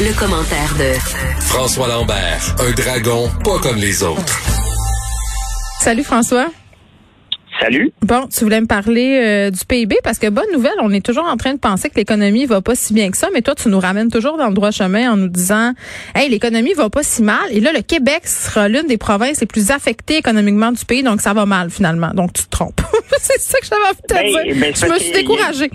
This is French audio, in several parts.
Le, commentaire de François Lambert, un dragon pas comme les autres. Salut François. Salut. Bon, tu voulais me parler euh, du PIB parce que bonne nouvelle, on est toujours en train de penser que l'économie va pas si bien que ça, mais toi tu nous ramènes toujours dans le droit chemin en nous disant "Hey, l'économie va pas si mal" et là le Québec sera l'une des provinces les plus affectées économiquement du pays, donc ça va mal finalement. Donc tu te trompes. c'est ça que j'avais envie de te Ben, dire. ben, Je me suis découragée.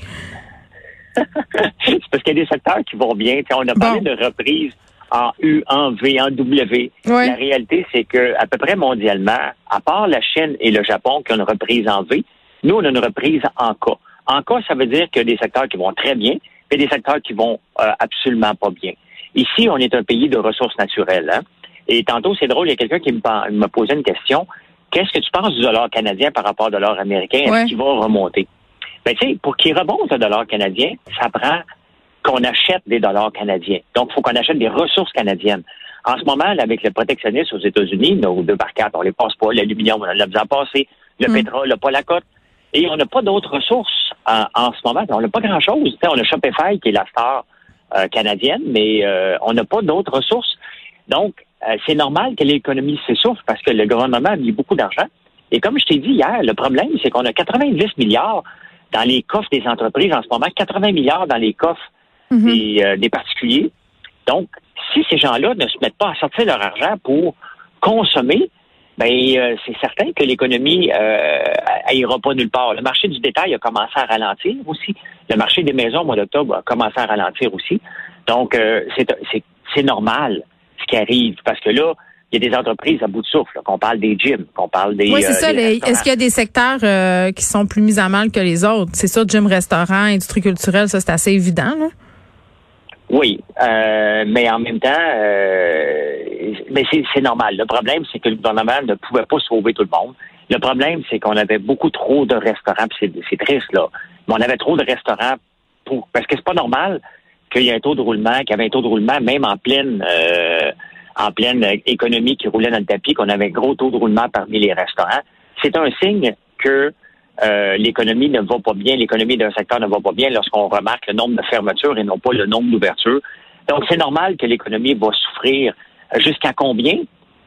parce qu'il y a des secteurs qui vont bien. On a parlé Bon. de reprise en U, en V, en W. La réalité, c'est que à peu près mondialement, à part la Chine et le Japon qui ont une reprise en V, nous, on a une reprise en K. En K, ça veut dire qu'il y a des secteurs qui vont très bien et des secteurs qui vont euh, absolument pas bien. Ici, on est un pays de ressources naturelles. Hein? Et tantôt, c'est drôle, il y a quelqu'un qui me, posait une question. Qu'est-ce que tu penses du dollar canadien par rapport au dollar américain? Est-ce Ouais. qu'il va remonter? Ben, tu sais, pour qu'il remonte le dollar canadien, ça prend qu'on achète des dollars canadiens. Donc, il faut qu'on achète des ressources canadiennes. En ce moment, là, avec le protectionnisme aux États-Unis, nos deux par quatre, on les passe pas. L'aluminium, on l'a besoin passer. Le Mm. pétrole, n'a pas la cote. Et on n'a pas d'autres ressources en, en ce moment. On n'a pas grand-chose. On a Shopify, qui est la star euh, canadienne, mais euh, on n'a pas d'autres ressources. Donc, euh, c'est normal que l'économie s'essouffle parce que le gouvernement a mis beaucoup d'argent. Et comme je t'ai dit hier, le problème, c'est qu'on a 90 milliards dans les coffres des entreprises en ce moment, 80 milliards dans les coffres Mhm. des, euh, des particuliers. Donc, si ces gens-là ne se mettent pas à sortir leur argent pour consommer, ben euh, c'est certain que l'économie euh, elle ira pas nulle part. Le marché du détail a commencé à ralentir aussi. Le marché des maisons au mois d'octobre a commencé à ralentir aussi. Donc, euh, c'est normal ce qui arrive parce que là, il y a des entreprises à bout de souffle, qu'on parle des gyms, qu'on parle des. Oui, c'est euh, ça. Est-ce qu'il y a des secteurs euh, qui sont plus mis à mal que les autres? C'est ça, gym, restaurant, industrie culturelle, ça c'est assez évident. Là. Oui, euh, mais en même temps, euh, mais c'est normal. Le problème, c'est que le gouvernement ne pouvait pas sauver tout le monde. Le problème, c'est qu'on avait beaucoup trop de restaurants, c'est triste là. Mais on avait trop de restaurants pour parce que c'est pas normal qu'il y ait un taux de roulement, qu'il y avait un taux de roulement même en pleine euh, en pleine économie qui roulait dans le tapis, qu'on avait un gros taux de roulement parmi les restaurants. C'est un signe que euh, l'économie ne va pas bien, l'économie d'un secteur ne va pas bien lorsqu'on remarque le nombre de fermetures et non pas le nombre d'ouvertures. Donc, c'est normal que l'économie va souffrir. Jusqu'à combien?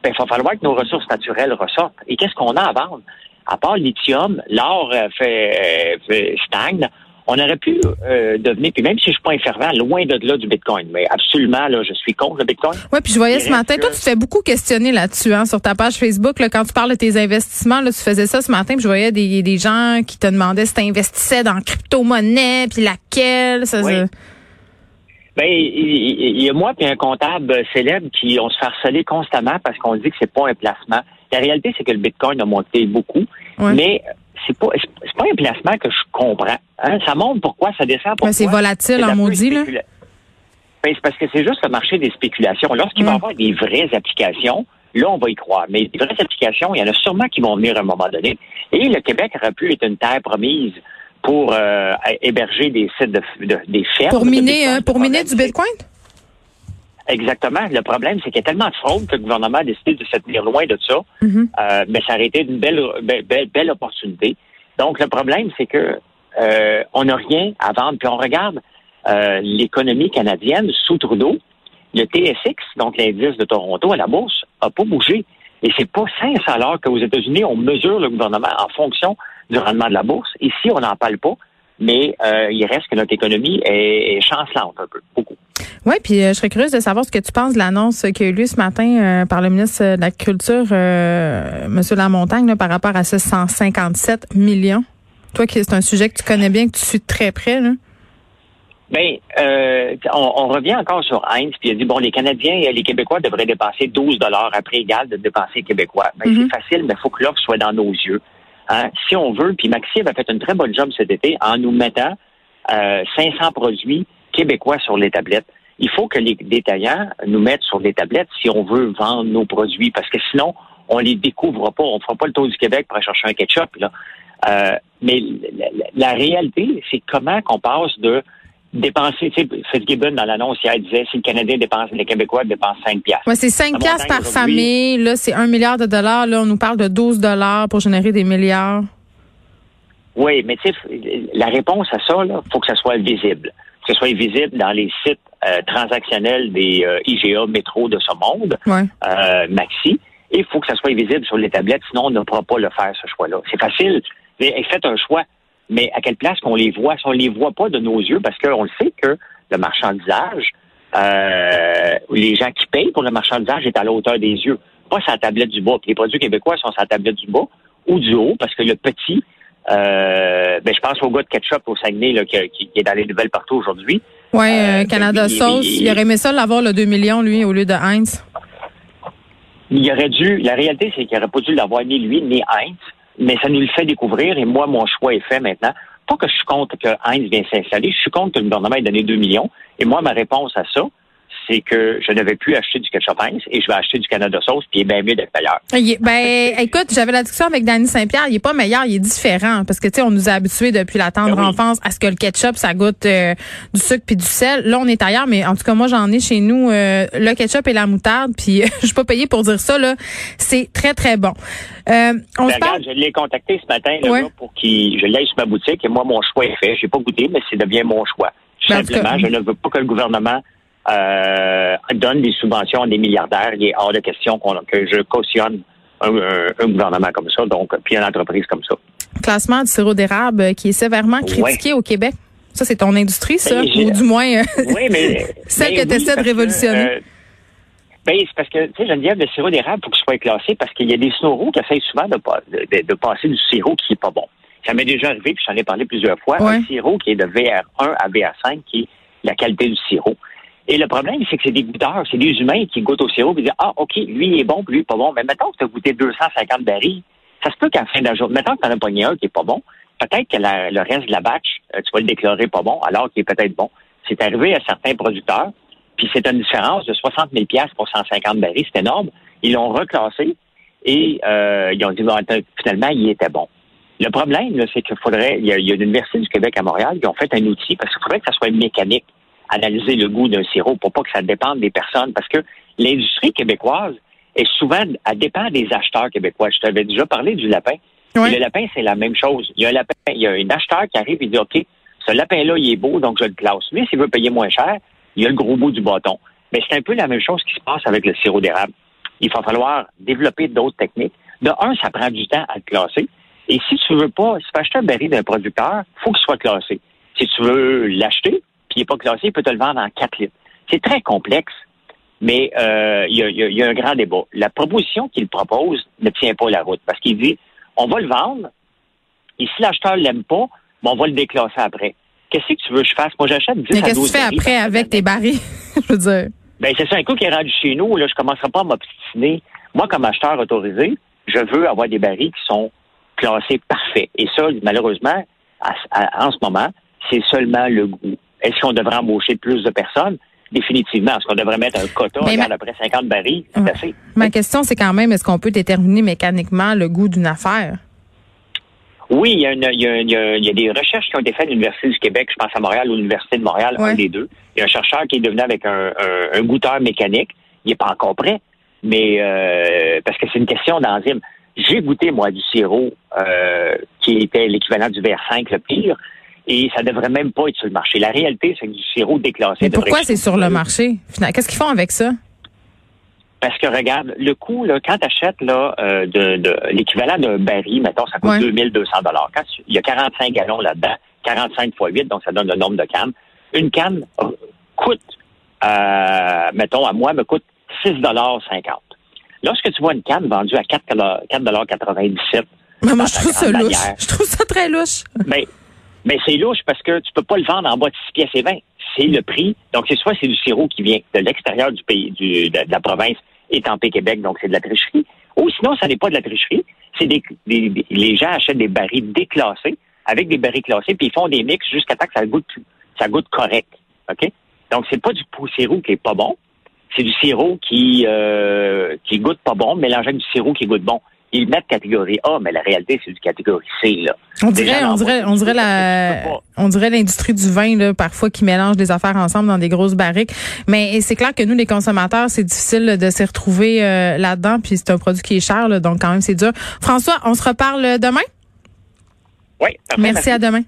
Ben, il va falloir que nos ressources naturelles ressortent. Et qu'est-ce qu'on a à vendre? À part lithium, l'or euh, fait, euh, fait- stagne. On aurait pu euh, devenir, puis même si je suis pas un fervent, loin de là du Bitcoin, mais absolument, là, je suis contre le Bitcoin. Oui, puis je voyais ce matin, toi, tu te fais beaucoup questionner là-dessus, hein, sur ta page Facebook, là, quand tu parles de tes investissements, là, tu faisais ça ce matin, puis je voyais des, des gens qui te demandaient si tu investissais dans crypto-monnaie, puis laquelle. Ça, Oui. Ben, il y a moi puis un comptable célèbre qui on se fait harceler constamment parce qu'on dit que c'est pas un placement. La réalité, c'est que le Bitcoin a monté beaucoup, Ouais. mais c'est pas c'est pas un placement que je comprends. Hein? Ça monte pourquoi, ça descend pourquoi. C'est volatile en maudit, là. Ben, c'est parce que c'est juste le marché des spéculations. Lorsqu'il va y Mm. avoir des vraies applications, là, on va y croire. Mais des vraies applications, il y en a sûrement qui vont venir à un moment donné. Et le Québec aurait pu être une terre promise pour euh, héberger des sites de, de- des fermes. Pour de miner, Bitcoin. euh, pour miner du Bitcoin? Exactement. Le problème, c'est qu'il y a tellement de fraude que le gouvernement a décidé de se tenir loin de ça. Mhm. Euh, mais ça aurait été une belle, belle, belle, belle opportunité. Donc, le problème, c'est que euh, on n'a rien à vendre. Puis on regarde euh, l'économie canadienne sous Trudeau. Le TSX, donc l'indice de Toronto à la bourse, a pas bougé. Et c'est pas sincère alors qu'aux États-Unis, on mesure le gouvernement en fonction du rendement de la bourse. Ici, on n'en parle pas, mais euh, il reste que notre économie est, est chancelante un peu, beaucoup. Oui, puis euh, je serais curieuse de savoir ce que tu penses de l'annonce qui a eu lieu ce matin euh, par le ministre de l'Agriculture, euh, M. Lamontagne, là, par rapport à ce 157 millions. Toi, qui c'est un sujet que tu connais bien, que tu suis de très près, là. Ben, euh, on, on revient encore sur Heinz, puis il a dit, bon, les Canadiens et les Québécois devraient dépenser 12 dollars à prix égal de dépenser les Québécois. Ben, Mhm. c'est facile, mais il faut que l'offre soit dans nos yeux. Hein? Si on veut, puis Maxime a fait une très bonne job cet été en nous mettant euh, 500 produits québécois sur les tablettes. il faut que les détaillants nous mettent sur des tablettes si on veut vendre nos produits, parce que sinon, on les découvre pas. On fera pas le tour du Québec pour aller chercher un ketchup. Là. Euh, mais la- la réalité, c'est comment qu'on passe de dépenser, tu sais, Fitzgibbon dans l'annonce hier disait si le Canadien dépense, les Québécois dépensent 5 piastres. Ouais, c'est 5 La piastres par famille. Là, c'est 1 milliard de dollars. Là, on nous parle de 12 dollars pour générer des milliards. Oui, mais tu sais, la réponse à ça, il faut que ça soit visible. Que ce soit visible dans les sites euh, transactionnels des euh, IGA métro de ce monde, Ouais. euh, Maxi, et il faut que ça soit visible sur les tablettes, sinon on ne pourra pas le faire, ce choix-là. C'est facile, mais faites un choix. Mais à quelle place qu'on les voit? Si on les voit pas de nos yeux, parce qu'on le sait que le marchandisage, euh, les gens qui payent pour le marchandisage est à la hauteur des yeux, pas la tablette du bas. Puis les produits québécois sont la tablette du bas ou du haut, parce que le petit, euh, ben, je pense au gars de ketchup au Saguenay là, qui, qui est dans les nouvelles partout aujourd'hui. Ouais, Euh, euh, Canada Sauce. il- Il, aurait aimé ça l'avoir le 2 millions, lui, au lieu de Heinz. Il aurait dû, la réalité, c'est qu'il n'aurait pas dû l'avoir ni lui ni Heinz, mais ça nous le fait découvrir et moi, mon choix est fait maintenant. Pas que je suis contre que Heinz vienne s'installer, je suis contre que le gouvernement ait donné 2 millions. Et moi, ma réponse à ça, c'est que je ne vais plus acheter du ketchup Heinz et je vais acheter du Canada Sauce, puis il est bien mieux d'être est- ben, écoute, j'avais la discussion avec Danny Saint-Pierre. Il est pas meilleur, il est différent. Parce que, tu sais, on nous a habitués depuis la tendre Ben oui. enfance à ce que le ketchup, ça goûte euh, du sucre puis du sel. Là, on est ailleurs, mais en tout cas, moi, j'en ai chez nous euh, le ketchup et la moutarde. Puis, je suis pas payée pour dire ça, là. C'est très, très bon. Euh, on Ben, se parle... regarde, je l'ai contacté ce matin Ouais. gars, pour qu'il je l'aille sur ma boutique et moi, mon choix est fait. J'ai pas goûté, mais c'est devient mon choix. Ben, simplement, je ne veux pas que le gouvernement euh, donne des subventions à des milliardaires. Il est hors de question qu'on- que je cautionne un, un- un gouvernement comme ça, donc puis une entreprise comme ça. classement du sirop d'érable qui est sévèrement critiqué au Québec. Ça, c'est ton industrie, ça? Ben, Ou du moins, euh, Oui, mais Celle mais que t'essaies de parce que, révolutionner. euh, ben, c'est parce que, tu sais, Geneviève, le sirop d'érable, faut qu'il soit classé parce qu'il y a des snoraux qui essayent souvent de, pas- de, de- de passer du sirop qui est pas bon. Ça m'est déjà arrivé, puis j'en ai parlé plusieurs fois, Ouais. un sirop qui est de VR1 à VR5, qui est la qualité du sirop. Et le problème, c'est que c'est des goûteurs, c'est des humains qui goûtent au sirop et disent Ah, OK, lui, il est bon, puis lui, pas bon. Mais mettons que tu as goûté 250 barils, ça se peut qu'à la fin de la journée, mettons que tu en as pogné un qui est pas bon, peut-être que le reste de la batch, euh, tu vas le déclarer pas bon, alors qu'il est peut-être bon. C'est arrivé à certains producteurs, puis c'est une différence de 60 000 piastres pour 150 barils, c'est énorme. Ils l'ont reclassé et euh, ils ont dit, bon, finalement, il était bon. Le problème, c'est qu'il faudrait, il y, a, a l'Université du Québec à Montréal qui ont fait un outil, parce qu'il faudrait que ça soit mécanique, analyser le goût d'un sirop pour pas que ça dépende des personnes, parce que l'industrie québécoise est souvent, elle dépend des acheteurs québécois. Je t'avais déjà parlé du lapin. Le lapin, c'est la même chose. Il y a un lapin, il y a un acheteur qui arrive et dit, OK, ce lapin-là, il est beau, donc je le classe. Lui, s'il veut payer moins cher, il y a le gros bout du bâton. Mais c'est un peu la même chose qui se passe avec le sirop d'érable. Il va falloir développer d'autres techniques. De un, ça prend du temps à le classer. Et si tu veux pas, si tu veux acheter un baril d'un producteur, faut qu'il soit classé. Si tu veux l'acheter, n'est pas classé, il peut te le vendre en 4 litres. C'est très complexe, mais euh, il y, a, il y a- il y a un grand débat. La proposition qu'il propose ne tient pas la route parce qu'il dit on va le vendre, et si l'acheteur l'aime pas, ben, on va le déclasser après. Qu'est-ce que tu veux que je fasse? Moi, j'achète 10 mais à qu'est-ce que 12 tu fais après avec tes barils? je veux dire. Ben, c'est ça, un coup qui est rendu chez nous, là, je commencerai pas à m'obstiner. Moi, comme acheteur autorisé, je veux avoir des barils qui sont classés parfaits. Et ça, malheureusement, à- à- en ce moment, c'est seulement le goût. Est-ce qu'on devrait embaucher plus de personnes? Définitivement. Est-ce qu'on devrait mettre un quota? Mais Regarde, ma- après 50 barils, c'est Ouais. assez. Ma question, c'est quand même, est-ce qu'on peut déterminer mécaniquement le goût d'une affaire? Oui, il y, a une- il y a- il y a- il y a des recherches qui ont été faites à l'Université du Québec, je pense à Montréal ou l'Université de Montréal, Ouais. un des deux. Il y a un chercheur qui est devenu avec un, un- un goûteur mécanique. Il n'est pas encore prêt, mais euh, parce que c'est une question d'enzyme. J'ai goûté, moi, du sirop euh, qui était l'équivalent du VR5, le pire, et ça devrait même pas être sur le marché. La réalité, c'est que du sirop déclassé. Mais pourquoi c'est sur le marché? Finalement, Qu'est-ce qu'ils font avec ça? Parce que regarde, le coût, là, quand tu achètes là, euh, de, de l'équivalent d'un baril, mettons, ça coûte Ouais. 2200 dollars. Quand il y a 45 gallons là-dedans, 45 fois 8, donc ça donne le nombre de cannes. Une canne euh, coûte, euh, mettons, à moi, me coûte 6,50 Lorsque tu vois une canne vendue à 4,97 Mais moi, dans je trouve ça louche. Je trouve ça très louche. mais, mais c'est louche parce que tu peux pas le vendre en bas de 6 pièces et 20. C'est le prix. Donc, c'est soit c'est du sirop qui vient de l'extérieur du pays, du, de, la province, étampé Québec, donc c'est de la tricherie. Ou sinon, ça n'est pas de la tricherie. C'est des, des- des- les gens achètent des barils déclassés avec des barils classés, puis ils font des mix jusqu'à temps que ça goûte, ça goûte correct. OK? Donc, c'est pas du sirop qui est pas bon. C'est du sirop qui, euh, qui goûte pas bon, mélangé avec du sirop qui goûte bon. Ils mettent catégorie A, mais la réalité, c'est du catégorie C, là. On dirait, on dirait, on dirait la, on dirait l'industrie du vin là, parfois qui mélange des affaires ensemble dans des grosses barriques. Mais c'est clair que nous, les consommateurs, c'est difficile de s'y retrouver euh, là-dedans. Puis c'est un produit qui est cher, là, donc quand même c'est dur. François, on se reparle demain? Oui, parfait, merci. à demain.